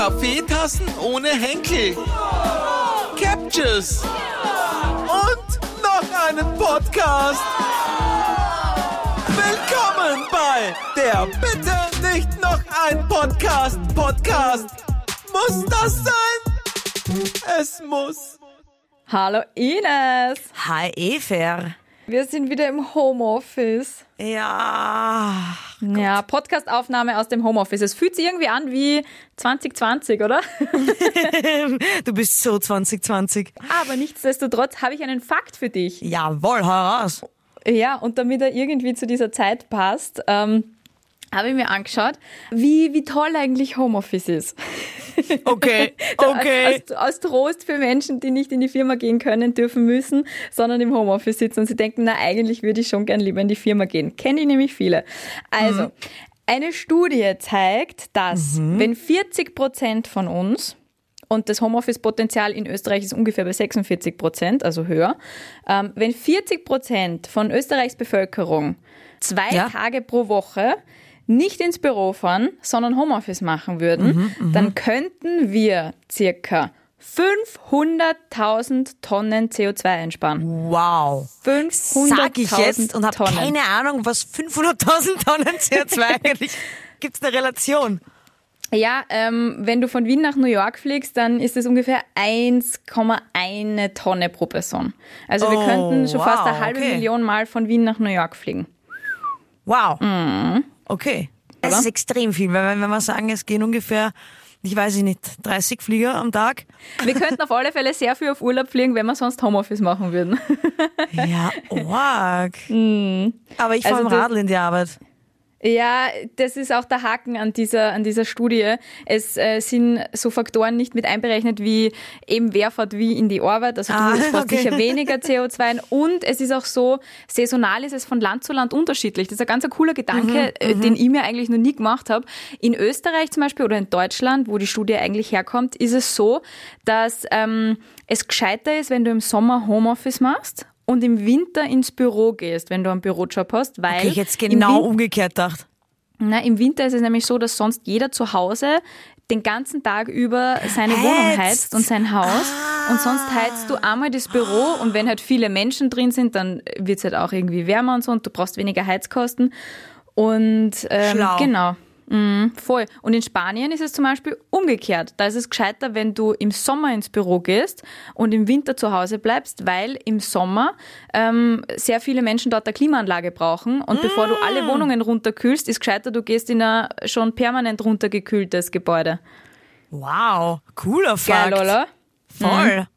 Kaffeetassen ohne Henkel. Captures. Und noch einen Podcast. Willkommen bei der Bitte nicht noch ein Podcast. Podcast. Muss das sein? Es muss. Hallo Ines. Hi Efer. Wir sind wieder im Homeoffice. Ja. Ja, Podcastaufnahme aus dem Homeoffice. Es fühlt sich irgendwie an wie 2020, oder? Du bist so 2020. Aber nichtsdestotrotz habe ich einen Fakt für dich. Jawohl, hau raus. Ja, und damit er irgendwie zu dieser Zeit passt, ähm, habe ich mir angeschaut, wie, wie toll eigentlich Homeoffice ist. Okay, okay. Als, als Trost für Menschen, die nicht in die Firma gehen können, dürfen müssen, sondern im Homeoffice sitzen und sie denken, na, eigentlich würde ich schon gern lieber in die Firma gehen. Kenne ich nämlich viele. Also, Mhm. eine Studie zeigt, dass wenn 40 Prozent von uns und das Homeoffice-Potenzial in Österreich ist ungefähr bei 46 Prozent, also höher. Ähm, wenn 40 Prozent von Österreichs Bevölkerung zwei Ja. Tage pro Woche nicht ins Büro fahren, sondern Homeoffice machen würden, Mhm, dann könnten wir circa 500.000 Tonnen CO2 einsparen. Wow. 500.000 Sag ich jetzt und habe keine Ahnung, was 500.000 Tonnen CO2 eigentlich. Gibt's eine Relation? Ja, ähm, wenn du von Wien nach New York fliegst, dann ist es ungefähr 1,1 Tonne pro Person. Also wir Oh, könnten schon fast eine wow, halbe okay. Million Mal von Wien nach New York fliegen. Wow. Okay. Das Oder? ist extrem viel, weil wenn wir sagen, es gehen ungefähr, ich weiß ich nicht, 30 Flieger am Tag. Wir könnten auf alle Fälle sehr viel auf Urlaub fliegen, wenn wir sonst Homeoffice machen würden. Ja, arg. Aber ich fahre Also im das- Radl in die Arbeit. Ja, das ist auch der Haken an dieser, an dieser Studie. Es äh, sind so Faktoren nicht mit einberechnet wie eben wer fährt wie in die Arbeit. Also Ah, du sparst okay. sicher weniger CO2 ein. Und es ist auch so, saisonal ist es von Land zu Land unterschiedlich. Das ist ein ganz ein cooler Gedanke, Mhm, äh, den ich mir eigentlich noch nie gemacht habe. In Österreich zum Beispiel oder in Deutschland, wo die Studie eigentlich herkommt, ist es so, dass ähm, es gescheiter ist, wenn du im Sommer Homeoffice machst und im Winter ins Büro gehst, wenn du einen Bürojob hast, weil Okay, ich jetzt genau umgekehrt gedacht. na, Im Winter ist es nämlich so, dass sonst jeder zu Hause den ganzen Tag über seine Wohnung Heizt. heizt und sein Haus. Und sonst heizt du einmal das Büro und wenn halt viele Menschen drin sind, dann wird es halt auch irgendwie wärmer und so und du brauchst weniger Heizkosten. Und ähm, Schlau. genau. Mhm, voll. Und in Spanien ist es zum Beispiel umgekehrt. Da ist es gescheiter, wenn du im Sommer ins Büro gehst und im Winter zu Hause bleibst, weil im Sommer ähm, sehr viele Menschen dort eine Klimaanlage brauchen. Und bevor du alle Wohnungen runterkühlst, ist gescheiter, du gehst in ein schon permanent runtergekühltes Gebäude. Wow, cooler Fakt. Geil, oder? Voll.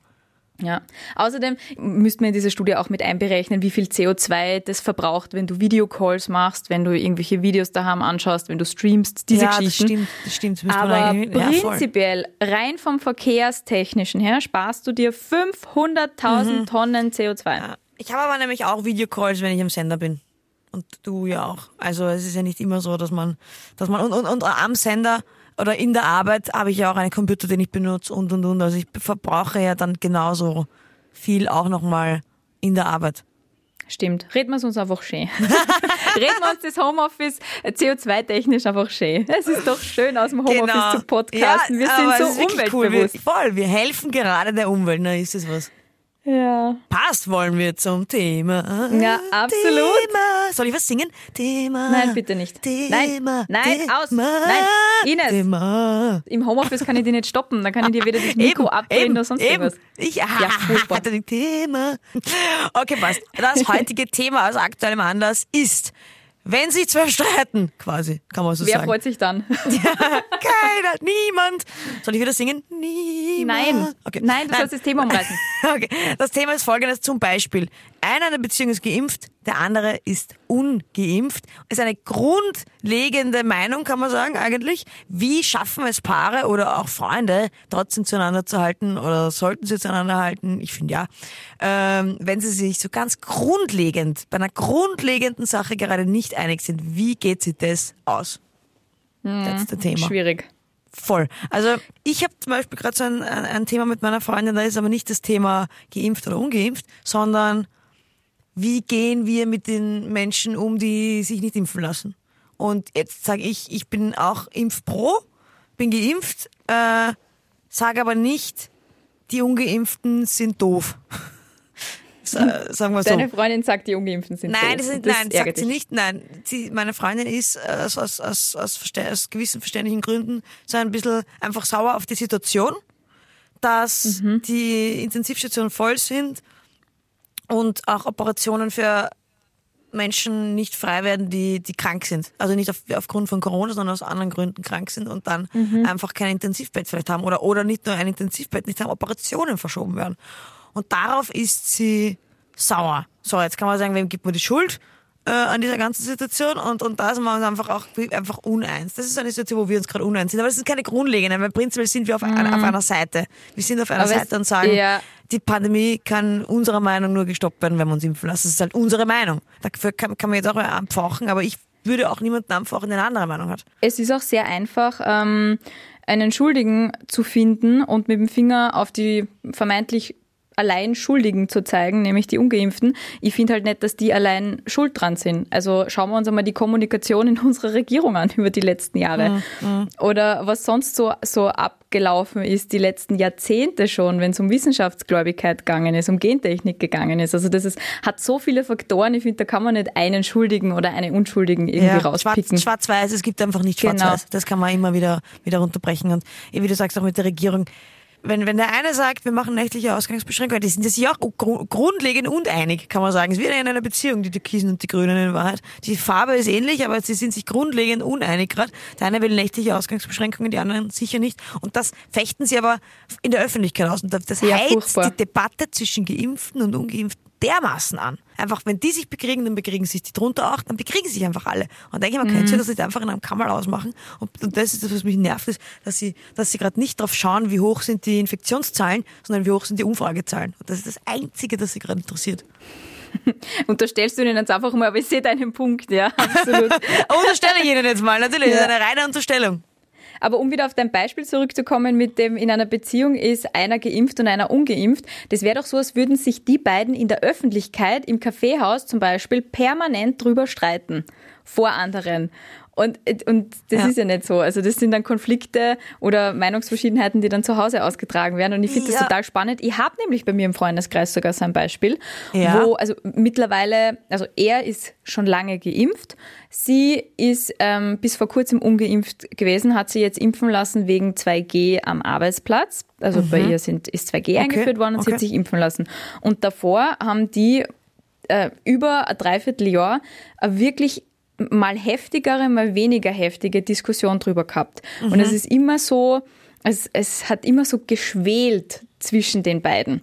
Ja. Außerdem müsste man in dieser Studie auch mit einberechnen, wie viel CO2 das verbraucht, wenn du Videocalls machst, wenn du irgendwelche Videos daheim anschaust, wenn du streamst, diese ja, das Geschichten. stimmt, das stimmt. Das müsste man Aber eigentlich- ja, prinzipiell, rein vom Verkehrstechnischen her, sparst du dir 500.000 Mhm. Tonnen CO2. Ich habe aber nämlich auch Videocalls, wenn ich am Sender bin. Und du ja auch. Also es ist ja nicht immer so, dass man, dass man und, und, und am Sender oder in der Arbeit habe ich ja auch einen Computer, den ich benutze und und und. Also ich verbrauche ja dann genauso viel auch nochmal in der Arbeit. Stimmt. Reden wir es uns einfach schön. Reden wir uns das Homeoffice CO2-technisch einfach schön. Es ist doch schön, aus dem Homeoffice zu podcasten. Wir Genau. aber sind es so wirklich Cool. umweltbewusst. Wir, voll, wir helfen gerade der Umwelt. Na, ist das was? Ja. Passt wollen wir zum Thema. Ja, absolut. Thema. Soll ich was singen? Thema. Nein, bitte nicht. Thema. Nein, nein, Thema, aus. Nein, Ines. Thema. Im Homeoffice kann ich dich nicht stoppen. Dann kann ich dir wieder das Mikro abdrehen oder sonst eben. irgendwas. Ich Ja, furchtbar. hatte ein Thema. Okay, passt. Das heutige Thema aus aktuellem Anlass ist, wenn sich zwei streiten, quasi, kann man so Wer sagen. freut sich dann? Keiner, niemand. Soll ich wieder singen? Niemand. Nein. Okay. Nein, du sollst das Thema umreißen. Okay, das Thema ist folgendes zum Beispiel. Einer in der Beziehung ist geimpft, der andere ist ungeimpft. Ist eine grundlegende Meinung, kann man sagen, eigentlich. Wie schaffen es Paare oder auch Freunde, trotzdem zueinander zu halten oder sollten sie zueinander halten? Ich finde ja. Ähm, wenn sie sich so ganz grundlegend, bei einer grundlegenden Sache gerade nicht einig sind, wie geht sich das aus? Das ist das Thema. Schwierig. Voll. Also ich habe zum Beispiel gerade so ein, ein, ein Thema mit meiner Freundin, da ist aber nicht das Thema geimpft oder ungeimpft, sondern wie gehen wir mit den Menschen um, die sich nicht impfen lassen. Und jetzt sage ich, ich bin auch impfpro, bin geimpft, äh, sage aber nicht, die Ungeimpften sind doof. Sa- Sagen wir so. Deine Freundin sagt, die Ungeimpften sind Nein, doof. das sind, Das nein, ärgert sagt sie dich. nicht. Nein, sie, meine Freundin ist äh, aus, aus, aus, aus gewissen verständlichen Gründen so ein bisschen einfach sauer auf die Situation, dass Mhm. die Intensivstationen voll sind und auch Operationen für Menschen nicht frei werden, die, die krank sind. Also nicht auf, aufgrund von Corona, sondern aus anderen Gründen krank sind und dann Mhm. einfach kein Intensivbett vielleicht haben oder, oder nicht nur ein Intensivbett, nicht haben, Operationen verschoben werden. Und darauf ist sie sauer. So, jetzt kann man sagen, wem gibt man die Schuld äh, an dieser ganzen Situation? Und, und da sind wir uns einfach auch einfach uneins. Das ist eine Situation, wo wir uns gerade uneins sind. Aber das ist keine grundlegende, weil prinzipiell sind wir auf, einer- auf einer Seite. Wir sind auf einer Mhm. Aber es- Seite und sagen, ja. Die Pandemie kann unserer Meinung nur gestoppt werden, wenn wir uns impfen lassen. Das ist halt unsere Meinung. Dafür kann, kann man jetzt auch anpfauchen, aber ich würde auch niemanden anpfauchen, der eine andere Meinung hat. Es ist auch sehr einfach, ähm, einen Schuldigen zu finden und mit dem Finger auf die vermeintlich allein Schuldigen zu zeigen, nämlich die Ungeimpften. Ich finde halt nicht, dass die allein schuld dran sind. Also schauen wir uns einmal die Kommunikation in unserer Regierung an über die letzten Jahre. Oder was sonst so, so abgelaufen ist, die letzten Jahrzehnte schon, wenn es um Wissenschaftsgläubigkeit gegangen ist, um Gentechnik gegangen ist. Also das ist, hat so viele Faktoren. Ich finde, da kann man nicht einen Schuldigen oder eine Unschuldigen irgendwie rauspicken. Schwarz- Schwarz-Weiß, es gibt einfach nicht Genau. schwarz-weiß. Das kann man immer wieder, wieder runterbrechen. Und wie du sagst, auch mit der Regierung, wenn, wenn der eine sagt, wir machen nächtliche Ausgangsbeschränkungen, die sind sich auch gru- grundlegend uneinig, kann man sagen. Es ist wie in einer Beziehung, die Türkisen und die Grünen in Wahrheit. Die Farbe ist ähnlich, aber sie sind sich grundlegend uneinig gerade. Der eine will nächtliche Ausgangsbeschränkungen, die anderen sicher nicht. Und das fechten sie aber in der Öffentlichkeit aus. Und das Ja, heizt furchtbar. die Debatte zwischen Geimpften und Ungeimpften dermaßen an. Einfach, wenn die sich bekriegen, dann bekriegen sich die drunter auch, dann bekriegen sich einfach alle. Und denke ich, man könnte das nicht einfach in einem Kammerl ausmachen. Und, und das ist das, was mich nervt, ist, dass sie, dass sie gerade nicht drauf schauen, wie hoch sind die Infektionszahlen, sondern wie hoch sind die Umfragezahlen. Und das ist das Einzige, das sie gerade interessiert. Unterstellst du ihnen jetzt einfach mal, aber ich sehe deinen Punkt, ja, absolut. Unterstelle ich Ihnen jetzt mal, natürlich, das Ja. ist eine reine Unterstellung. Aber um wieder auf dein Beispiel zurückzukommen, mit dem in einer Beziehung ist einer geimpft und einer ungeimpft, das wäre doch so, als würden sich die beiden in der Öffentlichkeit, im Kaffeehaus zum Beispiel, permanent drüber streiten. Vor anderen. Und, und das Ja. ist ja nicht so. Also das sind dann Konflikte oder Meinungsverschiedenheiten, die dann zu Hause ausgetragen werden. Und ich finde das Ja. total spannend. Ich habe nämlich bei mir im Freundeskreis sogar so ein Beispiel, Ja. wo also mittlerweile, also er ist schon lange geimpft, sie ist ähm, bis vor kurzem ungeimpft gewesen, hat sie jetzt impfen lassen wegen 2G am Arbeitsplatz. Also bei ihr sind, ist 2G eingeführt worden und sie Mhm. okay. hat sich impfen lassen. Und davor haben die äh, über ein Dreivierteljahr wirklich mal heftigere, mal weniger heftige Diskussion drüber gehabt. Und Mhm. es ist immer so, es, es hat immer so geschwelt zwischen den beiden.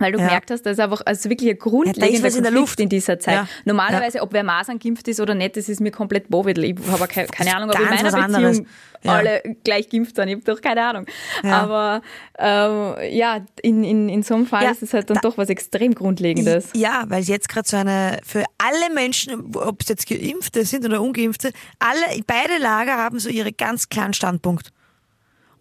Weil du Ja. gemerkt hast, da ist einfach also wirklich ein grundlegender Ja, in Konflikt Luft. in dieser Zeit. Ja. Normalerweise, ob wer Masern geimpft ist oder nicht, das ist mir komplett bovidel. Ich habe keine, keine Ahnung, ob in meiner. Beziehung alle gleich geimpft sind. Ich habe doch keine Ahnung. Aber ähm, ja, in, in, in so einem Fall ist es halt dann da- doch was extrem Grundlegendes. Ja, weil jetzt gerade so eine, für alle Menschen, ob es jetzt Geimpfte sind oder Ungeimpfte, alle, beide Lager haben so ihre ganz klaren Standpunkt.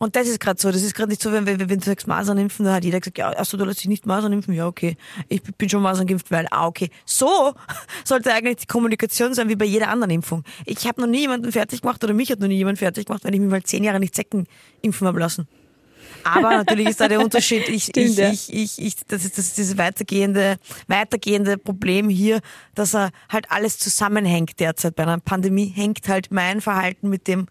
Und das ist gerade so. Das ist gerade nicht so, wenn, wenn, wenn du sagst Masern impfen, dann hat jeder gesagt, ja, achso, du lässt dich nicht Masern impfen. Ja, okay. Ich bin schon Masern geimpft, weil, ah, okay. So sollte eigentlich die Kommunikation sein wie bei jeder anderen Impfung. Ich habe noch nie jemanden fertig gemacht oder mich hat noch nie jemand fertig gemacht, wenn ich mich mal zehn Jahre nicht Zecken impfen habe lassen. Aber natürlich ist da der Unterschied. Ich, Stimmt, ich, ja. ich, ich, ich, das ist das ist dieses weitergehende, weitergehende Problem hier, dass er halt alles zusammenhängt derzeit. Bei einer Pandemie hängt halt mein Verhalten mit dem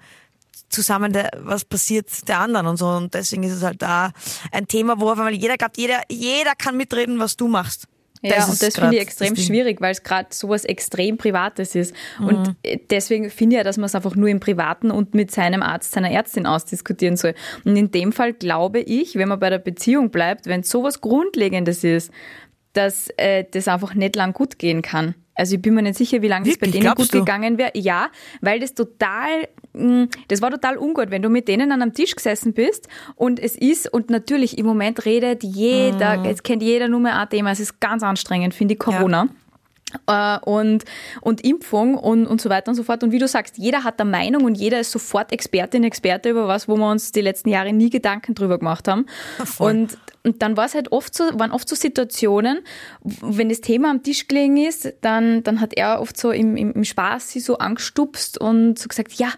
zusammen, der, was passiert der anderen und so. Und deswegen ist es halt da ein Thema, wo auf einmal jeder glaubt, jeder, jeder kann mitreden, was du machst. Ja, ist und das finde ich extrem das schwierig, weil es gerade sowas extrem Privates ist. Mhm. Und äh, deswegen finde ich ja, dass man es einfach nur im Privaten und mit seinem Arzt, seiner Ärztin ausdiskutieren soll. Und in dem Fall glaube ich, wenn man bei der Beziehung bleibt, wenn sowas Grundlegendes ist, dass äh, das einfach nicht lang gut gehen kann. Also ich bin mir nicht sicher, wie lange das bei denen gut du? gegangen wäre. Ja, weil das total, mh, das war total ungut, wenn du mit denen an einem Tisch gesessen bist und es ist, und natürlich im Moment redet jeder, Mhm. es kennt jeder nur mehr ein Thema, es ist ganz anstrengend, finde ich, Corona. Äh, und, und Impfung und, und so weiter und so fort. Und wie du sagst, jeder hat eine Meinung und jeder ist sofort Expertin, Experte über was, wo wir uns die letzten Jahre nie Gedanken drüber gemacht haben. voll. Und, und dann war es halt oft so, waren oft so Situationen, wenn das Thema am Tisch gelegen ist, dann, dann hat er oft so im, im, im Spaß sie so angestupst und so gesagt, ja,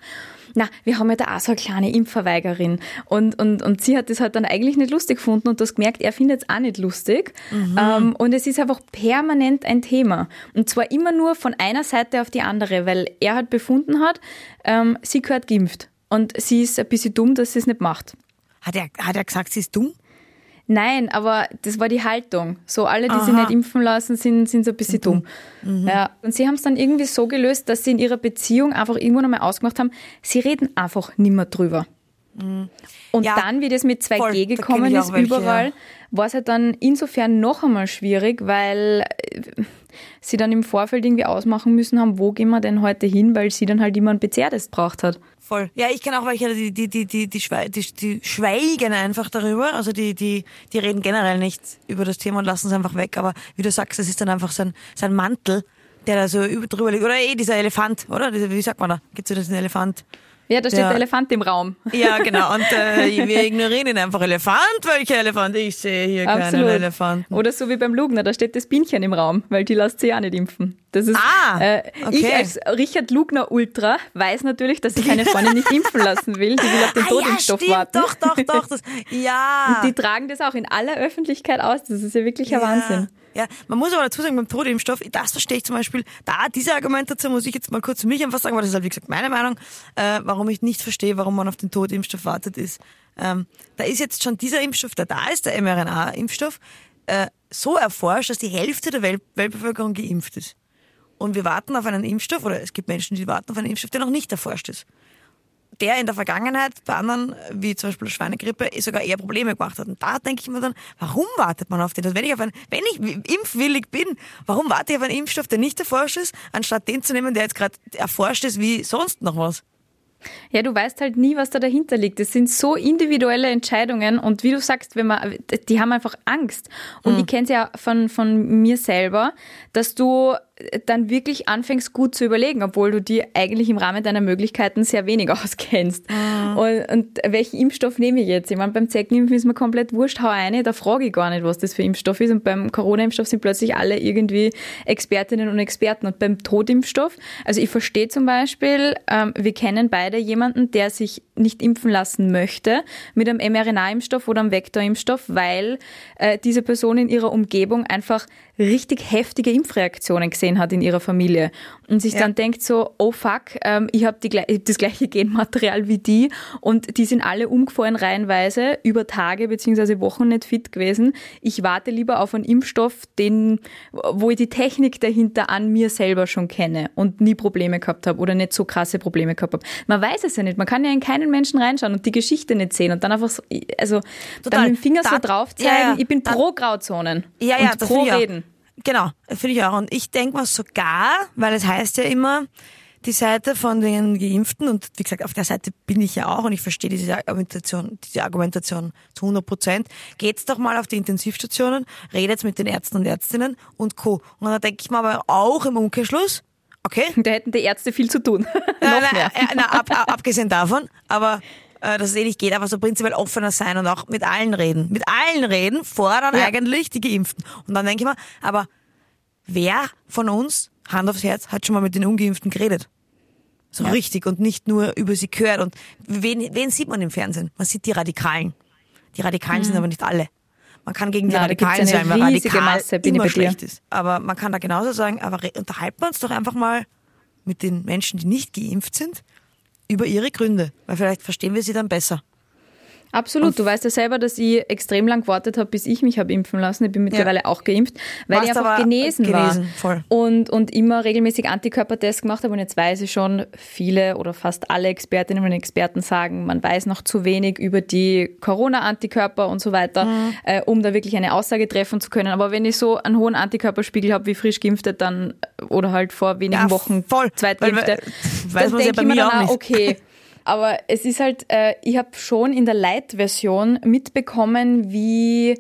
na, wir haben ja da auch so eine kleine Impfverweigerin. Und, und, und sie hat das halt dann eigentlich nicht lustig gefunden und das gemerkt, er findet es auch nicht lustig. Mhm. Ähm, und es ist einfach permanent ein Thema. Und zwar immer nur von einer Seite auf die andere, weil er halt befunden hat, ähm, sie gehört geimpft. Und sie ist ein bisschen dumm, dass sie es nicht macht. Hat er, hat er gesagt, sie ist dumm? Nein, aber das war die Haltung. So alle, die Aha. sich nicht impfen lassen, sind, sind so ein bisschen dumm. Mhm. Ja. Und sie haben es dann irgendwie so gelöst, dass sie in ihrer Beziehung einfach irgendwann einmal ausgemacht haben, sie reden einfach nimmer drüber. Und ja, dann, wie das mit 2G voll, gekommen ist, welche, überall, ja. war es halt dann insofern noch einmal schwierig, weil äh, sie dann im Vorfeld irgendwie ausmachen müssen haben, wo gehen wir denn heute hin, weil sie dann halt immer einen PCR-Test braucht hat. Voll. Ja, ich kenne auch welche, die, die, die, die, die, die, die schweigen einfach darüber. Also die, die, die reden generell nicht über das Thema und lassen es einfach weg. Aber wie du sagst, es ist dann einfach sein, sein Mantel, der da so drüber liegt. Oder eh dieser Elefant, oder? Wie sagt man da? Gibt's so diesen Elefant? Ja, da steht der, der Elefant im Raum. Ja, genau. Und äh, wir ignorieren ihn einfach. Elefant? Welcher Elefant? Ich sehe hier Absolut. keinen Elefanten. Oder so wie beim Lugner, da steht das Bienchen im Raum, weil die lässt sich ja nicht impfen. Das ist, ah, äh, okay. Ich als Richard Lugner Ultra weiß natürlich, dass ich meine Freundin nicht impfen lassen will. Die will auf den ah, Todimpfstoff ja, warten. Doch, doch, doch. Das, ja. Und die tragen das auch in aller Öffentlichkeit aus. Das ist ja wirklich ein ja. Wahnsinn. Ja, man muss aber dazu sagen, beim Todimpfstoff, das verstehe ich zum Beispiel, da diese Argumentation muss ich jetzt mal kurz für mich einfach sagen, weil das ist halt wie gesagt meine Meinung, äh, warum ich nicht verstehe, warum man auf den Todimpfstoff wartet, ist, ähm, da ist jetzt schon dieser Impfstoff, der da ist, der mRNA-Impfstoff, äh, so erforscht, dass die Hälfte der Welt Weltbevölkerung geimpft ist. Und wir warten auf einen Impfstoff, oder es gibt Menschen, die warten auf einen Impfstoff, der noch nicht erforscht ist der in der Vergangenheit bei anderen, wie zum Beispiel Schweinegrippe, sogar eher Probleme gemacht hat. Und da denke ich mir dann, warum wartet man auf den? Also wenn ich auf einen, wenn ich impfwillig bin, warum warte ich auf einen Impfstoff, der nicht erforscht ist, anstatt den zu nehmen, der jetzt gerade erforscht ist wie sonst noch was? Ja, du weißt halt nie, was da dahinter liegt. Es sind so individuelle Entscheidungen und wie du sagst, wenn man, die haben einfach Angst. Und mhm. ich kenne es ja von, von mir selber, dass du dann wirklich anfängst gut zu überlegen, obwohl du dir eigentlich im Rahmen deiner Möglichkeiten sehr wenig auskennst. Mhm. Und, und, welchen Impfstoff nehme ich jetzt? Ich meine, beim Zeckenimpfen ist mir komplett wurscht, hau eine, da frage ich gar nicht, was das für Impfstoff ist. Und beim Corona-Impfstoff sind plötzlich alle irgendwie Expertinnen und Experten. Und beim Totimpfstoff, also ich verstehe zum Beispiel, ähm, wir kennen beide jemanden, der sich nicht impfen lassen möchte mit einem mRNA-Impfstoff oder einem Vektorimpfstoff, weil äh, diese Person in ihrer Umgebung einfach richtig heftige Impfreaktionen gesehen hat in ihrer Familie und sich ja. dann denkt so, oh fuck, ähm, ich habe hab das gleiche Genmaterial wie die und die sind alle umgefallen reihenweise über Tage beziehungsweise Wochen nicht fit gewesen. Ich warte lieber auf einen Impfstoff, den, wo ich die Technik dahinter an mir selber schon kenne und nie Probleme gehabt habe oder nicht so krasse Probleme gehabt habe. Man weiß es ja nicht, man kann ja in keinen Menschen reinschauen und die Geschichte nicht sehen und dann einfach so, also Total. dann mit dem Finger da, so drauf zeigen, ja, ja. ich bin pro Grauzonen ja, ja, und pro Reden. Genau, finde ich auch. Und ich denke mal sogar, weil es heißt ja immer, die Seite von den Geimpften und wie gesagt, auf der Seite bin ich ja auch und ich verstehe diese Argumentation, diese Argumentation zu 100 Prozent. Geht's doch mal auf die Intensivstationen, redet mit den Ärzten und Ärztinnen und Co. Und da denke ich mal aber auch im Umkehrschluss, okay. Da hätten die Ärzte viel zu tun. na, na, na, ab, ab, abgesehen davon, aber dass es eh nicht geht, aber so prinzipiell offener sein und auch mit allen reden. Mit allen reden fordern ja. eigentlich die Geimpften. Und dann denke ich mir, aber wer von uns, Hand aufs Herz, hat schon mal mit den Ungeimpften geredet? So ja. richtig und nicht nur über sie gehört. Und wen, wen sieht man im Fernsehen? Man sieht die Radikalen. Die Radikalen mhm. sind aber nicht alle. Man kann gegen die Na, Radikalen sein, weil radikal Masse, immer schlecht ist. Aber man kann da genauso sagen, aber unterhalten wir uns doch einfach mal mit den Menschen, die nicht geimpft sind über ihre Gründe, weil vielleicht verstehen wir sie dann besser. Absolut. Und du weißt ja selber, dass ich extrem lang gewartet habe, bis ich mich habe impfen lassen. Ich bin mittlerweile ja. auch geimpft, weil Warst ich einfach genesen, genesen war. Voll. Und, und immer regelmäßig Antikörpertests gemacht habe. Und jetzt weiß ich schon, viele oder fast alle Expertinnen und Experten sagen, man weiß noch zu wenig über die Corona-Antikörper und so weiter, mhm. äh, um da wirklich eine Aussage treffen zu können. Aber wenn ich so einen hohen Antikörperspiegel habe wie frisch geimpfte, dann oder halt vor wenigen ja, Wochen voll. zweitgeimpfte, dann denke ja ich mir dann auch, okay, Aber es ist halt, äh, ich habe schon in der Light-Version mitbekommen, wie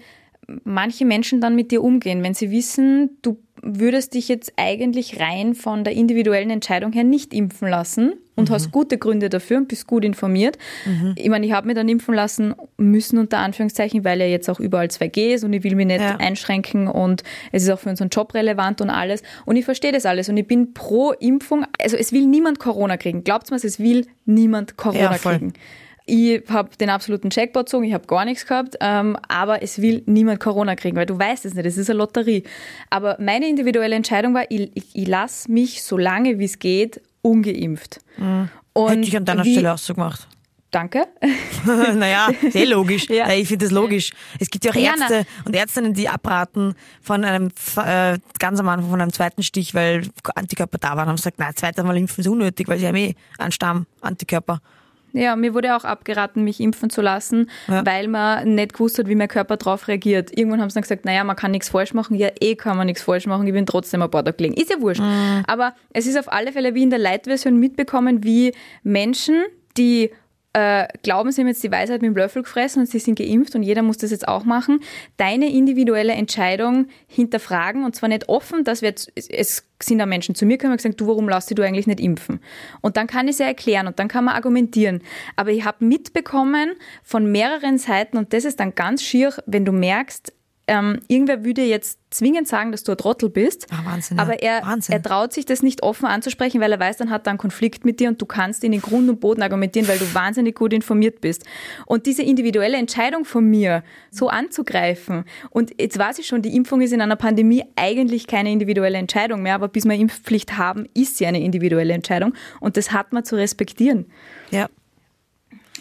manche Menschen dann mit dir umgehen, wenn sie wissen, du würdest dich jetzt eigentlich rein von der individuellen Entscheidung her nicht impfen lassen, und hast gute Gründe dafür und bist gut informiert. Ich meine, ich habe mich dann impfen lassen müssen, unter Anführungszeichen, weil ja jetzt auch überall 2G ist und ich will mich nicht Ja. einschränken und es ist auch für unseren Job relevant und alles. Und ich verstehe das alles und ich bin pro Impfung. Also es will niemand Corona kriegen. Glaubt mir, es will niemand Corona Ja, kriegen. Ich habe den absoluten Jackpot gezogen, ich habe gar nichts gehabt, ähm, aber es will niemand Corona kriegen, weil du weißt es nicht, es ist eine Lotterie. Aber meine individuelle Entscheidung war, ich, ich, ich lasse mich so lange wie es geht ungeimpft. Und Hätte ich an deiner wie, Stelle auch so gemacht. Danke. naja, sehr logisch. Ja. Ich finde das logisch. Es gibt ja auch Ja, Ärzte und Ärztinnen, die abraten von einem, äh, ganz am Anfang von einem zweiten Stich, weil Antikörper da waren, haben gesagt, nein, zweites Mal impfen ist unnötig, weil sie haben eh einen Stamm Antikörper. Ja, mir wurde auch abgeraten, mich impfen zu lassen, Ja. weil man nicht gewusst hat, wie mein Körper darauf reagiert. Irgendwann haben sie dann gesagt, naja, man kann nichts falsch machen. Ja, eh kann man nichts falsch machen. Ich bin trotzdem ein paar Tage gelegen. Ist ja wurscht. Aber es ist auf alle Fälle wie in der Light-Version mitbekommen, wie Menschen, die äh, glauben, sie haben jetzt die Weisheit mit dem Löffel gefressen und sie sind geimpft und jeder muss das jetzt auch machen, deine individuelle Entscheidung hinterfragen und zwar nicht offen, dass wir jetzt, es- sind da Menschen zu mir gekommen und gesagt, du, warum lässt dich du eigentlich nicht impfen? Und dann kann ich es ja erklären und dann kann man argumentieren. Aber ich habe mitbekommen von mehreren Seiten und das ist dann ganz schier, wenn du merkst, ähm, irgendwer würde jetzt zwingend sagen, dass du ein Trottel bist, Ah, Wahnsinn, aber er, Wahnsinn. er traut sich das nicht offen anzusprechen, weil er weiß, dann hat er einen Konflikt mit dir und du kannst in den Grund und Boden argumentieren, weil du wahnsinnig gut informiert bist. Und diese individuelle Entscheidung von mir, so anzugreifen, und jetzt weiß ich schon, die Impfung ist in einer Pandemie eigentlich keine individuelle Entscheidung mehr, aber bis wir Impfpflicht haben, ist sie eine individuelle Entscheidung und das hat man zu respektieren. Ja.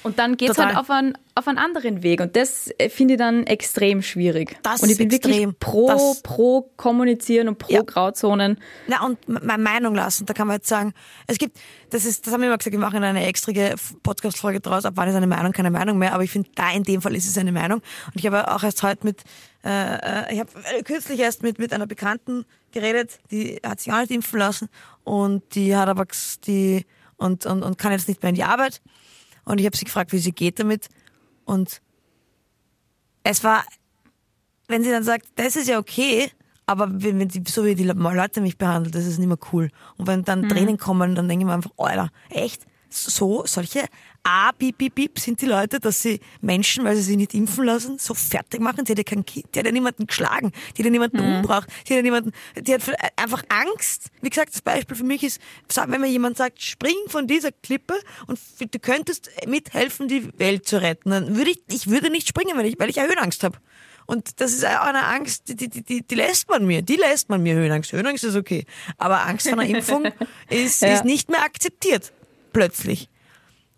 Und dann geht's Total. halt auf einen, auf einen anderen Weg. Und das äh, finde ich dann extrem schwierig. Das und ich bin extrem. wirklich pro, Das- pro kommunizieren und pro Ja. Grauzonen. Na, und meine Meinung lassen, da kann man jetzt sagen, es gibt, das ist, das haben wir immer gesagt, wir machen eine extra Podcast-Folge draus, ab wann ist eine Meinung keine Meinung mehr, aber ich finde, da in dem Fall ist es eine Meinung. Und ich habe auch erst heute mit, äh, äh, ich habe äh, kürzlich erst mit, mit einer Bekannten geredet, die hat sich auch nicht impfen lassen und die hat aber, die, und, und, und kann jetzt nicht mehr in die Arbeit. Und ich habe sie gefragt, wie sie geht damit. Und es war wenn sie dann sagt, das ist ja okay, aber wenn, die, so wie die Leute mich behandelt, das ist nicht mehr cool. Und wenn Mhm. dann Tränen kommen, dann denke ich mir einfach, Alter, echt? So, solche A, Bip, Bip, Bip sind die Leute, dass sie Menschen, weil sie sich nicht impfen lassen, so fertig machen. Sie hat ja kein Kind, die hat ja niemanden geschlagen, die hat ja niemanden Mhm. umgebracht, die hat ja niemanden, die hat einfach Angst. Wie gesagt, das Beispiel für mich ist, wenn mir jemand sagt, spring von dieser Klippe und du könntest mithelfen, die Welt zu retten, dann würde ich, ich würde nicht springen, weil ich, weil ich ja Höhenangst habe. Und das ist auch eine Angst, die, die, die, die lässt man mir. Die lässt man mir Höhenangst. Höhenangst ist okay. Aber Angst vor einer Impfung ist, Ja. ist nicht mehr akzeptiert. Plötzlich.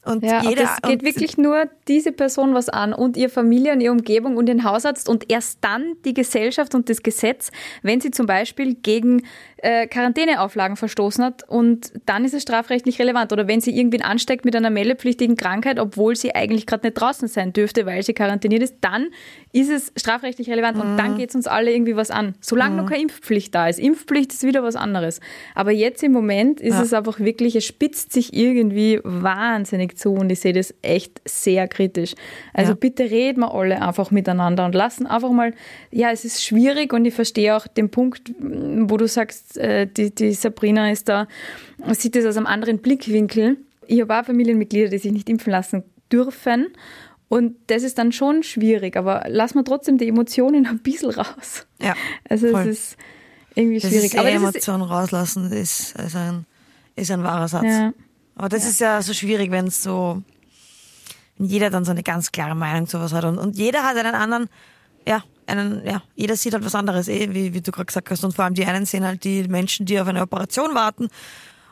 Und Ja, jeder, das geht und wirklich nur diese Person was an und ihre Familie und ihre Umgebung und den Hausarzt und erst dann die Gesellschaft und das Gesetz, wenn sie zum Beispiel gegen äh, Quarantäneauflagen verstoßen hat und dann ist es strafrechtlich relevant oder wenn sie irgendwen ansteckt mit einer meldepflichtigen Krankheit, obwohl sie eigentlich gerade nicht draußen sein dürfte, weil sie quarantäniert ist, dann ist es strafrechtlich relevant und Mhm. dann geht es uns alle irgendwie was an. Solange noch keine Impfpflicht da ist. Impfpflicht ist wieder was anderes. Aber jetzt im Moment ist Ja. es einfach wirklich, es spitzt sich irgendwie wahnsinnig zu und ich sehe das echt sehr kritisch. Also Ja. bitte reden wir alle einfach miteinander und lassen einfach mal, ja, es ist schwierig und ich verstehe auch den Punkt, wo du sagst, äh, die, die Sabrina ist da, sieht das aus einem anderen Blickwinkel. Ich habe auch Familienmitglieder, die sich nicht impfen lassen dürfen. Und das ist dann schon schwierig, aber lassen wir trotzdem die Emotionen ein bisschen raus. Ja, Also voll. es ist irgendwie das schwierig. ist aber eh das ist, Emotionen rauslassen, ist, ist, ein, ist ein wahrer Satz. ja. Aber das ist ja so schwierig, wenn es so, wenn jeder dann so eine ganz klare Meinung zu was hat und, und jeder hat einen anderen, ja, einen, ja, jeder sieht halt was anderes, eh, wie, wie du gerade gesagt hast. Und vor allem die einen sehen halt die Menschen, die auf eine Operation warten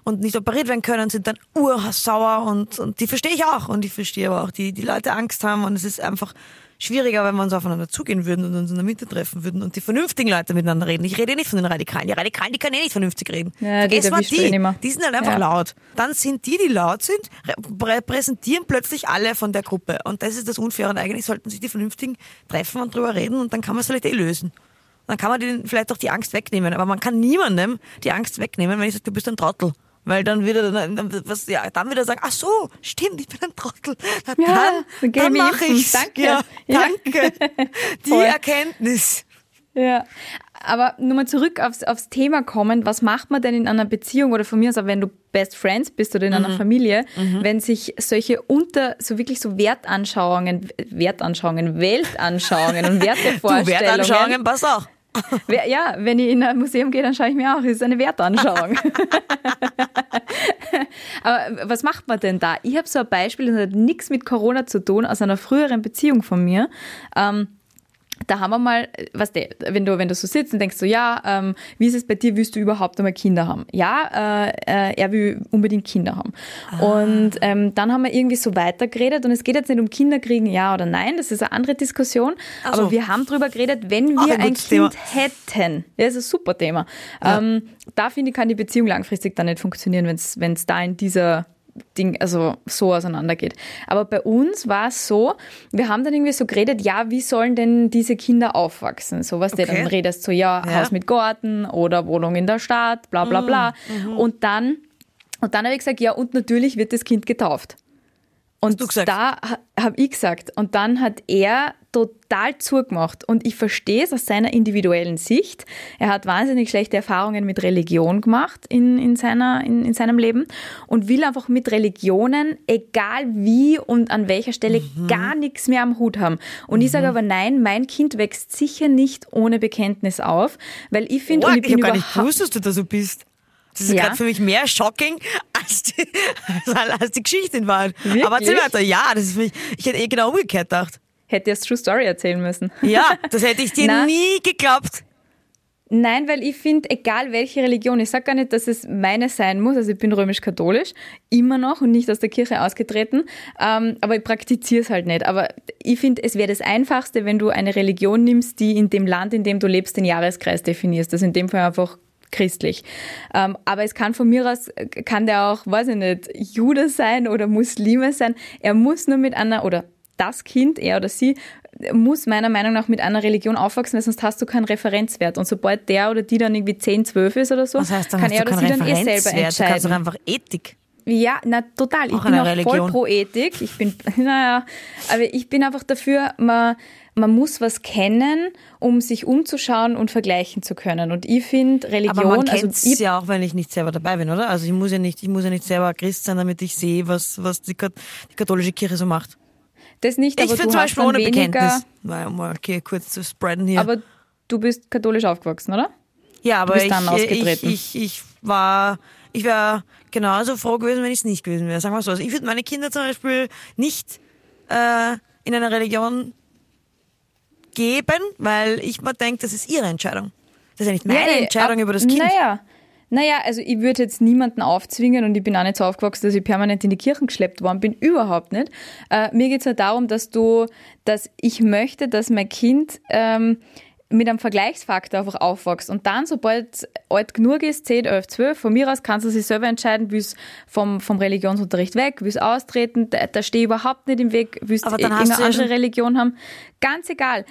und nicht operiert werden können, sind dann ursauer und, und die verstehe ich auch. Und ich verstehe aber auch die, die Leute Angst haben und es ist einfach schwieriger, wenn wir uns aufeinander zugehen würden und uns in der Mitte treffen würden und die vernünftigen Leute miteinander reden. Ich rede nicht von den Radikalen. Die Radikalen, die können eh nicht vernünftig reden. Ja, Vergiss mal eh die. Die sind halt einfach Ja. laut. Dann sind die, die laut sind, re- repräsentieren plötzlich alle von der Gruppe. Und das ist das Unfaire. Und eigentlich sollten sich die Vernünftigen treffen und drüber reden und dann kann man es vielleicht eh lösen. Dann kann man denen vielleicht auch die Angst wegnehmen. Aber man kann niemandem die Angst wegnehmen, wenn ich sage, du bist ein Trottel. Weil dann er dann, was, ja, dann wird er sagen, ach so, stimmt, ich bin ein Trottel. Na, Ja, dann, dann mache ich's. Danke. Ja, Ja. danke. Die Voll. Erkenntnis. Ja. aber nur mal zurück aufs, aufs Thema kommen, was macht man denn in einer Beziehung oder von mir aus, auch wenn du Best Friends bist oder in einer Familie, wenn sich solche unter, so wirklich so Wertanschauungen, Wertanschauungen, Weltanschauungen und Du, Wertevorstellungen. Wertanschauungen, pass auch. Ja, wenn ich in ein Museum gehe, dann schaue ich mir auch, das ist eine Wertanschauung. Aber was macht man denn da? Ich habe so ein Beispiel, das hat nichts mit Corona zu tun, aus einer früheren Beziehung von mir. Ähm, da haben wir mal, was der, wenn du, wenn du so sitzt und denkst so, ja, ähm, wie ist es bei dir, willst du überhaupt einmal Kinder haben? Ja, äh, äh, er will unbedingt Kinder haben. Und ähm, dann haben wir irgendwie so weitergeredet und es geht jetzt nicht um Kinderkriegen, ja oder nein, das ist eine andere Diskussion, Ach so. aber wir haben drüber geredet, wenn wir ein ein gutes Kind Thema. hätten. Ja, das ist ein super Thema. Ähm, da finde ich, kann die Beziehung langfristig dann nicht funktionieren, wenn es da in dieser Ding, also so auseinandergeht. Aber bei uns war es so, wir haben dann irgendwie so geredet, ja, wie sollen denn diese Kinder aufwachsen? So was, der Okay. dann redest so, ja, Ja. Haus mit Garten oder Wohnung in der Stadt, bla bla bla. Mhm, Und dann, und dann habe ich gesagt, ja, und natürlich wird das Kind getauft. Und da habe ich gesagt. Und dann hat er total zugemacht. Und ich verstehe es aus seiner individuellen Sicht. Er hat wahnsinnig schlechte Erfahrungen mit Religion gemacht in, in, seiner, in, in seinem Leben und will einfach mit Religionen, egal wie und an welcher Stelle, Mhm. gar nichts mehr am Hut haben. Und ich sage aber nein, mein Kind wächst sicher nicht ohne Bekenntnis auf, weil ich finde, What? und ich ich bin habe gar nicht gewusst, dass du da so bist. Das ist Ja. gerade für mich mehr shocking als die, als, als die Geschichte in Wahrheit. Wirklich? Aber erzähl weiter. Ja, das ist für mich, ich hätte eh genau umgekehrt gedacht. Hätte erst True Story erzählen müssen. Ja, das hätte ich dir Na. nie geglaubt. Nein, weil ich finde, egal welche Religion, ich sage gar nicht, dass es meine sein muss, also ich bin römisch-katholisch, immer noch und nicht aus der Kirche ausgetreten, ähm, aber ich praktiziere es halt nicht. Aber ich finde, es wäre das Einfachste, wenn du eine Religion nimmst, die in dem Land, in dem du lebst, den Jahreskreis definierst. Das ist in dem Fall einfach christlich. Ähm, aber es kann von mir aus, kann der auch, weiß ich nicht, Jude sein oder Muslime sein. Er muss nur mit einer, oder das Kind, er oder sie, muss meiner Meinung nach mit einer Religion aufwachsen, weil sonst hast du keinen Referenzwert. Und sobald der oder die dann irgendwie 10, 12 ist oder so, Was heißt, kann er oder sie dann eh selber Referenzwert. Du kannst doch entscheiden. einfach Ethik. Ja, na total. Ich Auch bin eine auch Religion. voll pro Ethik. Ich bin, naja, aber ich bin einfach dafür, man, man muss was kennen, um sich umzuschauen und vergleichen zu können. Und ich finde Religion, Aber man also kennt es ich, ja auch, wenn ich nicht selber dabei bin, oder? Also ich muss ja nicht, ich muss ja nicht selber Christ sein, damit ich sehe, was, was die, die katholische Kirche so macht. Das nicht, Ich aber finde du zum hast Beispiel ohne weniger, Bekenntnis. Um mal okay, kurz zu spreaden hier. aber du bist katholisch aufgewachsen, oder? ja, aber ich, ausgetreten. ich, ich, ich war, ich wäre genauso froh gewesen, wenn ich es nicht gewesen wäre. Sagen wir so. Also ich würde meine Kinder zum Beispiel nicht äh, in eine Religion geben, weil ich mir denke, das ist ihre Entscheidung. Das ist ja nicht meine Ja, eh, Entscheidung ab- über das Kind. Naja, naja, also ich würde jetzt niemanden aufzwingen und ich bin auch nicht so aufgewachsen, dass ich permanent in die Kirchen geschleppt worden bin. Überhaupt nicht. Äh, mir geht es nur darum, dass du, dass ich möchte, dass mein Kind ähm, mit einem Vergleichsfaktor einfach aufwächst. Und dann, sobald es alt genug ist, 10, 11, 12, von mir aus kannst du sich selber entscheiden, willst vom, vom Religionsunterricht weg, willst austreten, da, da stehe ich überhaupt nicht im Weg, willst eh ja andere schon- Religion haben. Ganz egal.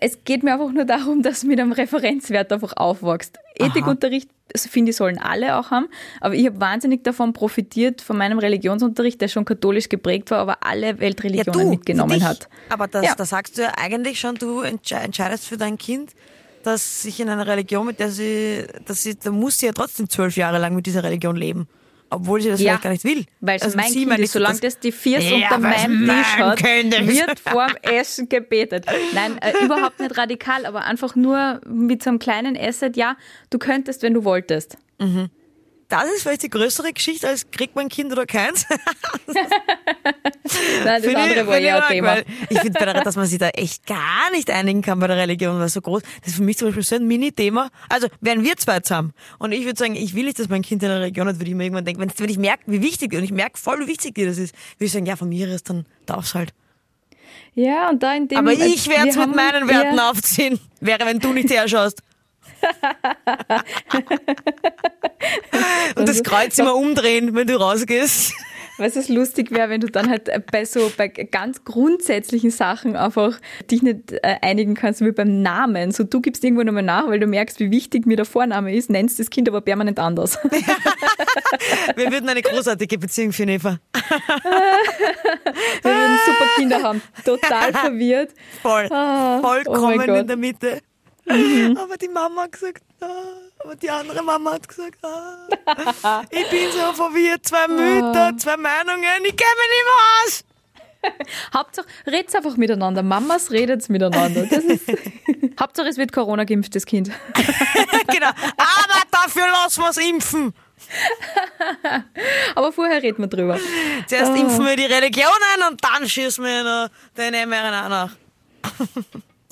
Es geht mir einfach nur darum, dass du mit einem Referenzwert einfach aufwächst. Ethikunterricht, das finde ich, sollen alle auch haben. Aber ich habe wahnsinnig davon profitiert, von meinem Religionsunterricht, der schon katholisch geprägt war, aber alle Weltreligionen mitgenommen für dich. hat. Aber das, Ja. da sagst du ja eigentlich schon, du entsche- entscheidest für dein Kind, dass sich in einer Religion, mit der sie, dass sie, da muss sie ja trotzdem zwölf Jahre lang mit dieser Religion leben. Obwohl sie das Ja, vielleicht gar nicht will. Weil es Also mein sie Kind ist, solange das die Viers Ja, unter meinem mein Tisch hat, wird vorm Essen gebetet. Nein, äh, überhaupt nicht radikal, aber einfach nur mit so einem kleinen Asset, ja, du könntest, wenn du wolltest. Das ist vielleicht die größere Geschichte, als kriegt man ein Kind oder keins. Nein, das Finde andere ich- war finde ja ein Thema. Ich finde, der- dass man sich da echt gar nicht einigen kann bei der Religion, weil so groß. Das ist für mich zum Beispiel so ein Mini-Thema. Also, wären wir zwei zusammen und ich würde sagen, ich will nicht, dass mein Kind in einer Religion hat, würde ich mir irgendwann denken, wenn, ich merke, wie wichtig, und ich merke voll, wie wichtig dir das ist, würde ich sagen, ja, von mir ist, dann darf's halt. Ja, und da in dem Aber ich werde es mit meinen Werten aufziehen. Wäre, wenn du nicht herschaust. Und das Kreuz immer umdrehen, wenn du rausgehst. Weißt du, es lustig wäre, wenn du dann halt bei so, bei ganz grundsätzlichen Sachen einfach dich nicht äh, einigen kannst, wie beim Namen. So, du gibst irgendwo nochmal nach, weil du merkst, wie wichtig mir der Vorname ist, nennst das Kind aber permanent anders. Wir würden eine großartige Beziehung führen, Eva. Wir würden super Kinder haben. Total verwirrt. Voll. Ah, oh Vollkommen Gott. in der Mitte. Aber die Mama hat gesagt, ah, aber die andere Mama hat gesagt, ah, ich bin so verwirrt, zwei Mütter, zwei Meinungen, ich kenne mich nicht mehr aus. Hauptsache, red's einfach miteinander. Mamas redet's miteinander. Das ist Hauptsache, es wird Corona geimpft, das Kind. genau. Aber dafür lassen wir es impfen. Aber vorher reden wir drüber. Zuerst impfen wir die Religionen und dann schießen wir den mRNA nach.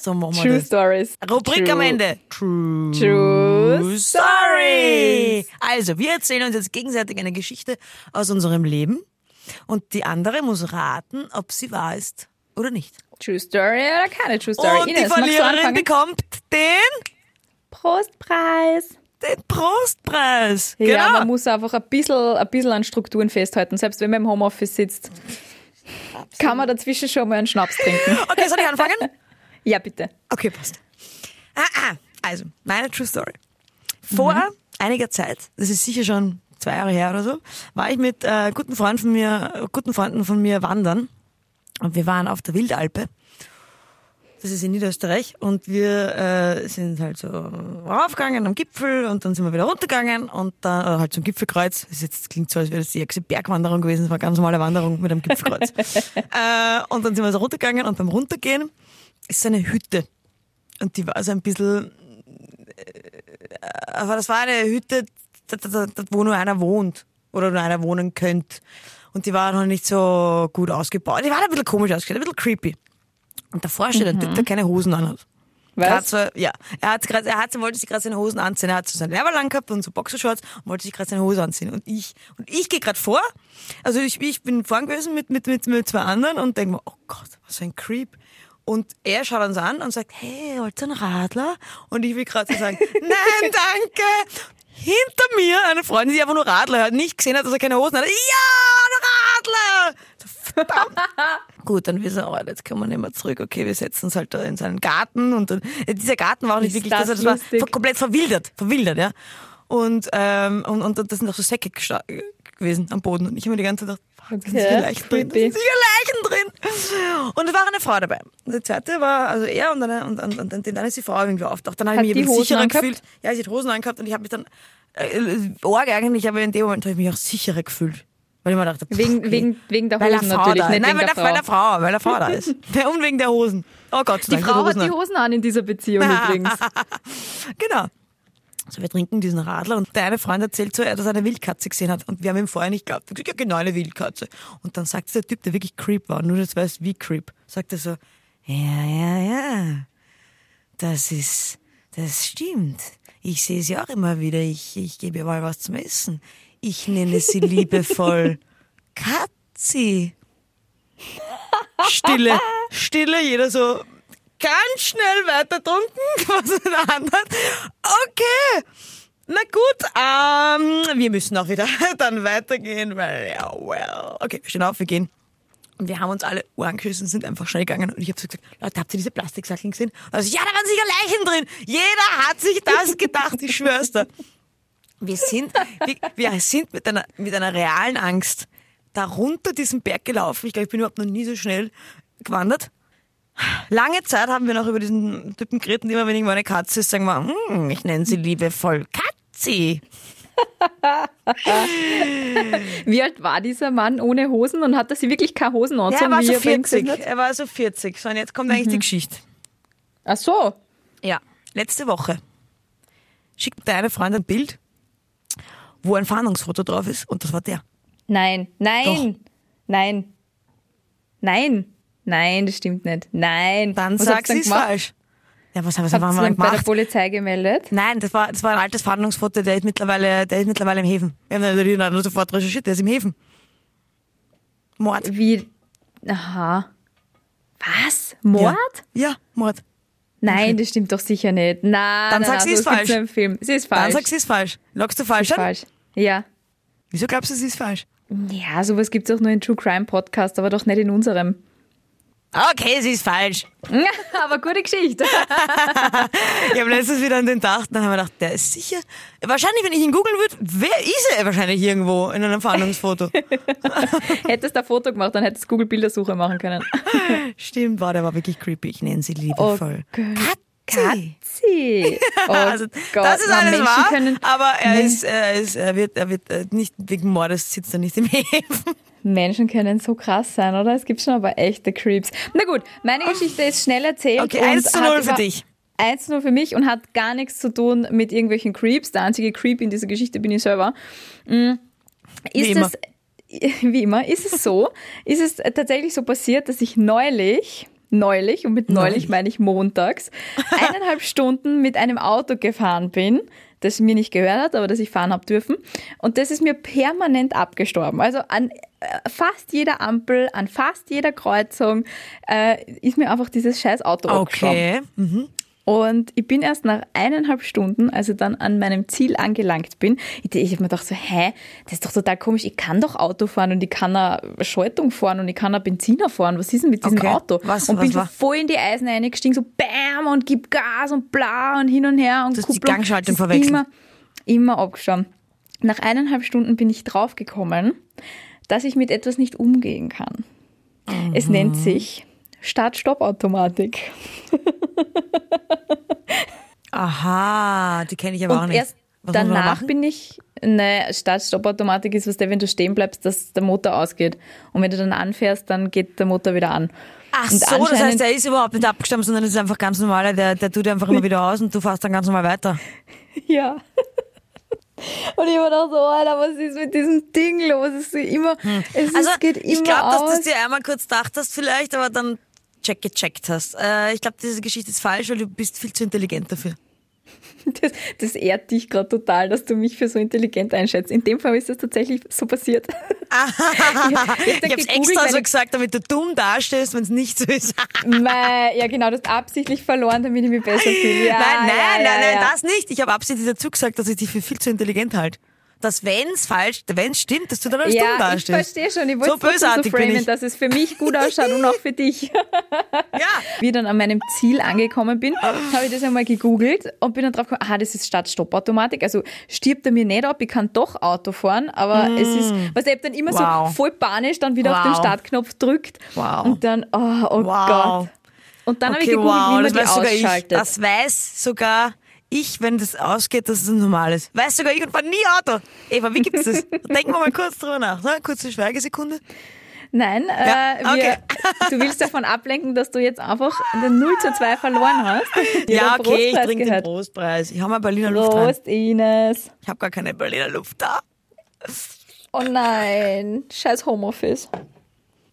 So machen wir True das. Stories. Rubrik True. am Ende. True, True Story. Also, wir erzählen uns jetzt gegenseitig eine Geschichte aus unserem Leben und die andere muss raten, ob sie wahr ist oder nicht. True Story oder keine True Story? und die Ines, du Verliererin bekommt den, Prostpreis. den Prostpreis. Ja, genau. man muss einfach ein bisschen, ein bisschen an Strukturen festhalten. Selbst wenn man im Homeoffice sitzt, kann man dazwischen schon mal einen Schnaps trinken. Okay, soll ich anfangen? Ja, bitte. Okay, passt. Ah, ah, also, meine True Story. Vor Mhm. einiger Zeit, das ist sicher schon zwei Jahre her oder so, war ich mit äh, guten Freunden von mir, guten Freunden von mir wandern und wir waren auf der Wildalpe. Das ist in Niederösterreich und wir äh, sind halt so raufgegangen am Gipfel und dann sind wir wieder runtergegangen und dann äh, halt zum Gipfelkreuz. Das, jetzt, das klingt so, als wäre das die ärgste Bergwanderung gewesen. Das war eine ganz normale Wanderung mit einem Gipfelkreuz. äh, und dann sind wir so runtergegangen und beim Runtergehen ist eine Hütte. Und die war so ein bisschen, äh, aber das war eine Hütte, wo nur einer wohnt oder nur einer wohnen könnte. Und die war noch nicht so gut ausgebaut. Die war ein bisschen komisch ausgestellt, ein bisschen creepy. Und davor steht ein Typ, der keine Hosen anhat. Grad Was? so, ja, er hat grad, er hat, wollte sich gerade seine Hosen anziehen. Er hat so sein Leiberl gehabt und so Boxershorts und wollte sich gerade seine Hose anziehen. Und ich, und ich gehe gerade vor. Also ich, ich bin vorn gewesen mit, mit, mit, mit zwei anderen und denke mir, oh Gott, was für ein Creep. Und er schaut uns an und sagt, hey, wollt ihr einen Radler? Und ich will gerade so sagen, nein, danke. Hinter mir eine Freundin, die einfach nur Radler hat, nicht gesehen hat, dass er keine Hosen hat. Ja, ein Radler! So. Gut, dann wissen wir, oh, jetzt können wir nicht mehr zurück. Okay, wir setzen uns halt da in seinen Garten und dann, äh, dieser Garten war auch nicht Ist wirklich, das das war komplett verwildert, verwildert, ja. Und, ähm, und, und das sind auch so Säcke gewesen am Boden. Und ich habe mir die ganze Zeit gedacht, fuck, sind sicher Leichen drin, da sind sicher Leichen drin. Und da war eine Frau dabei. Und der zweite war, also er und dann, und, und, und, und dann ist die Frau irgendwie auftaucht. Dann habe ich mich die Hosen sicherer angehabt? gefühlt. Ja, sie hat Hosen angehabt und ich habe mich dann, äh, arg eigentlich, aber in dem Moment habe ich mich auch sicherer gefühlt. Weil ich mir dachte, pff, Wegen, okay. wegen, wegen der Weil Hosen Frau natürlich, da nicht. Nein, weil der, der, weil der Frau. Frau, weil der Frau da ist. Und wegen der Hosen. Oh Gott, Die Frau hat die. Hosen an in dieser Beziehung übrigens. Genau. So, wir trinken diesen Radler und der eine Freund erzählt so, dass er eine Wildkatze gesehen hat und wir haben ihm vorher nicht geglaubt. Ja genau eine Wildkatze. Und dann sagt der Typ, der wirklich creep war, nur das weiß wie creep, sagt er so, ja, ja, ja, das ist, das stimmt. Ich sehe sie auch immer wieder, ich, ich gebe ihr mal was zum Essen. Ich nenne sie liebevoll Katzi. Stille, Stille, jeder so ganz schnell weiter trunken, was der andere. Okay, na gut, ähm, wir müssen auch wieder dann weitergehen, weil ja, well. Okay, wir stehen auf, wir gehen. Und wir haben uns alle Ohren geschissen, sind einfach schnell gegangen. Und ich habe so gesagt, Leute, habt ihr diese Plastiksackeln gesehen? Also, ja, da waren sicher Leichen drin. Jeder hat sich das gedacht, ich schwör's dir. Wir sind, wir, wir sind mit einer, mit einer realen Angst da runter diesen Berg gelaufen. Ich glaube, ich bin überhaupt noch nie so schnell gewandert. Lange Zeit haben wir noch über diesen Typen geredet und immer wenn irgendwo eine Katze ist, sagen wir, hm, ich nenne sie liebevoll Katzi. Wie alt war dieser Mann ohne Hosen und hatte sie wirklich keine Hosen Ja, angezogen, er war so er bei ihm 40. gesehen hat? Er war so 40. So, und jetzt kommt eigentlich die Geschichte. Ach so. Ja, letzte Woche schickt der eine Freund ein Bild, wo ein Fahndungsfoto drauf ist und das war der. Nein, nein, nein, nein, nein, das stimmt nicht. Nein. Dann Was sag habt ihr sie es gemacht? falsch. Ja, was haben wir Habt was haben wir dann bei der gemacht? Polizei gemeldet? Nein, das war, das war ein altes Fahndungsfoto, der ist mittlerweile, der ist mittlerweile im Häfen. Wir haben natürlich dann sofort recherchiert, der ist im Häfen. Mord. Wie? Aha. Was? Mord? Ja, Mord. Nein, das stimmt doch sicher nicht. Nein, Dann nein, sag nein, sie ist falsch. nur Im Film. Sie ist falsch. Dann sagst du, es ist falsch. Lockst du falsch an? falsch. Ja. Wieso glaubst du, es ist falsch? Ja, sowas gibt's auch nur in True Crime Podcast, aber doch nicht in unserem. Okay, es ist falsch. aber gute Geschichte. Ich habe letztens wieder an den gedacht, dann haben wir gedacht, der ist sicher. Wahrscheinlich, wenn ich ihn googeln würde, wer ist er wahrscheinlich irgendwo in einem Fahndungsfoto? hättest du ein Foto gemacht, dann hättest du Google Bildersuche machen können. Stimmt, war der war wirklich creepy. Ich nenne sie liebevoll. Oh Gott. Katzi. Oh also, Gott, das ist alles Menschen wahr, Können, aber er ist, er ist, er wird, er wird äh, nicht wegen Mordes sitzt er nicht im Häfen. Menschen können so krass sein, oder? Es gibt schon aber echte Creeps. Na gut, meine Geschichte ist schnell erzählt. Okay, und 1 zu hat 0 für dich. 1 zu 0 für mich und hat gar nichts zu tun mit irgendwelchen Creeps. Der einzige Creep in dieser Geschichte bin ich selber. Mm, Ist Wie immer. es, wie immer, ist es so, ist es tatsächlich so passiert, dass ich neulich, neulich, und mit neulich Neulich. meine ich montags, eineinhalb Stunden mit einem Auto gefahren bin, das mir nicht gehört hat, aber das ich fahren habe dürfen. Und das ist mir permanent abgestorben. Also an äh, fast jeder Ampel, an fast jeder Kreuzung äh, ist mir einfach dieses scheiß Auto abgestorben. Okay. Mhm. Und ich bin erst nach eineinhalb Stunden, als ich dann an meinem Ziel angelangt bin, ich, ich habe mir gedacht so, hä, das ist doch total komisch, ich kann doch Auto fahren und ich kann eine Schaltung fahren und ich kann eine Benziner fahren, was ist denn mit diesem Okay. Auto? Was- und was bin so war? voll in die Eisen reingestiegen, so bam und gib Gas und bla und hin und her und Du hast die. Gangschaltung Es ist verwechselt. Immer, immer abgeschaut. Nach eineinhalb Stunden bin ich draufgekommen, dass ich mit etwas nicht umgehen kann. Es Mhm. nennt sich Start-Stopp-Automatik. Aha, die kenne ich aber auch Und nicht. erst Was da danach bin ich, ne, Start-Stopp-Automatik ist, was der, wenn du stehen bleibst, dass der Motor ausgeht. Und wenn du dann anfährst, dann geht der Motor wieder an. Ach Und so, das heißt, der ist überhaupt nicht abgestimmt, sondern das ist einfach ganz normaler, der, der tut einfach immer wieder aus und du fährst dann ganz normal weiter. Ja. Und ich war doch so, Alter, was ist mit diesem Ding los? Es ist immer, es Also, ist, geht immer ich glaube, dass du es dir einmal kurz gedacht hast vielleicht, aber dann check gecheckt hast. Äh, ich glaube, diese Geschichte ist falsch, weil du bist viel zu intelligent dafür. Das, das ehrt dich gerade total, dass du mich für so intelligent einschätzt. In dem Fall ist das tatsächlich so passiert. ich Ich habe extra so gesagt, damit du dumm dastehst, wenn es nicht so ist. Mei, ja genau, du hast absichtlich verloren, damit ich mich besser fühle. Ja, nein, nein, ja, nein, ja, nein, ja. das nicht. Ich habe absichtlich dazu gesagt, dass ich dich für viel zu intelligent halte. Dass wenn es falsch, wenn es stimmt, dass du dann als dumm Ja, ich dastehst. verstehe schon. Ich So wollte so bösartig bin framen, ich. dass es für mich gut ausschaut und auch für dich. Ja. Wie ich dann an meinem Ziel angekommen bin, habe ich das einmal gegoogelt und bin dann drauf gekommen, aha, das ist Start-Stopp-Automatik. Also stirbt er mir nicht ab, ich kann doch Auto fahren, aber es ist, was ich dann immer Mm. Wow. so voll panisch dann wieder auf den Wow. Startknopf drückt Wow. und dann, oh, oh Wow. Gott. Und dann habe ich Okay, gegoogelt, wow, wie man das die weiß sogar ich. ausschaltet. Das weiß sogar ich, wenn das ausgeht, dass es normal ist. Weiß sogar ich und fahr nie Auto. Eva, wie gibt's das? Denken wir mal kurz drüber nach. Ne? Kurze Schweigesekunde. Nein, Ja, äh, wir, okay. du willst davon ablenken, dass du jetzt einfach den 0 zu 2 verloren hast. Ja, okay, ich trinke den gehört. Prostpreis. Ich habe mal Berliner Luft rein. Prost, Ines. Ich habe gar keine Berliner Luft da. Oh nein, scheiß Homeoffice.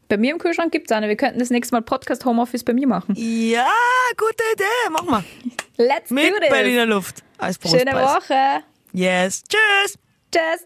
Bei mir im Kühlschrank gibt's eine. Wir könnten das nächste Mal Podcast Homeoffice bei mir machen. Ja, gute Idee. Machen wir. Let's Mit do this. Berliner Luft als Prostpreis. Schöne Woche. Yes. Tschüss. Tschüss.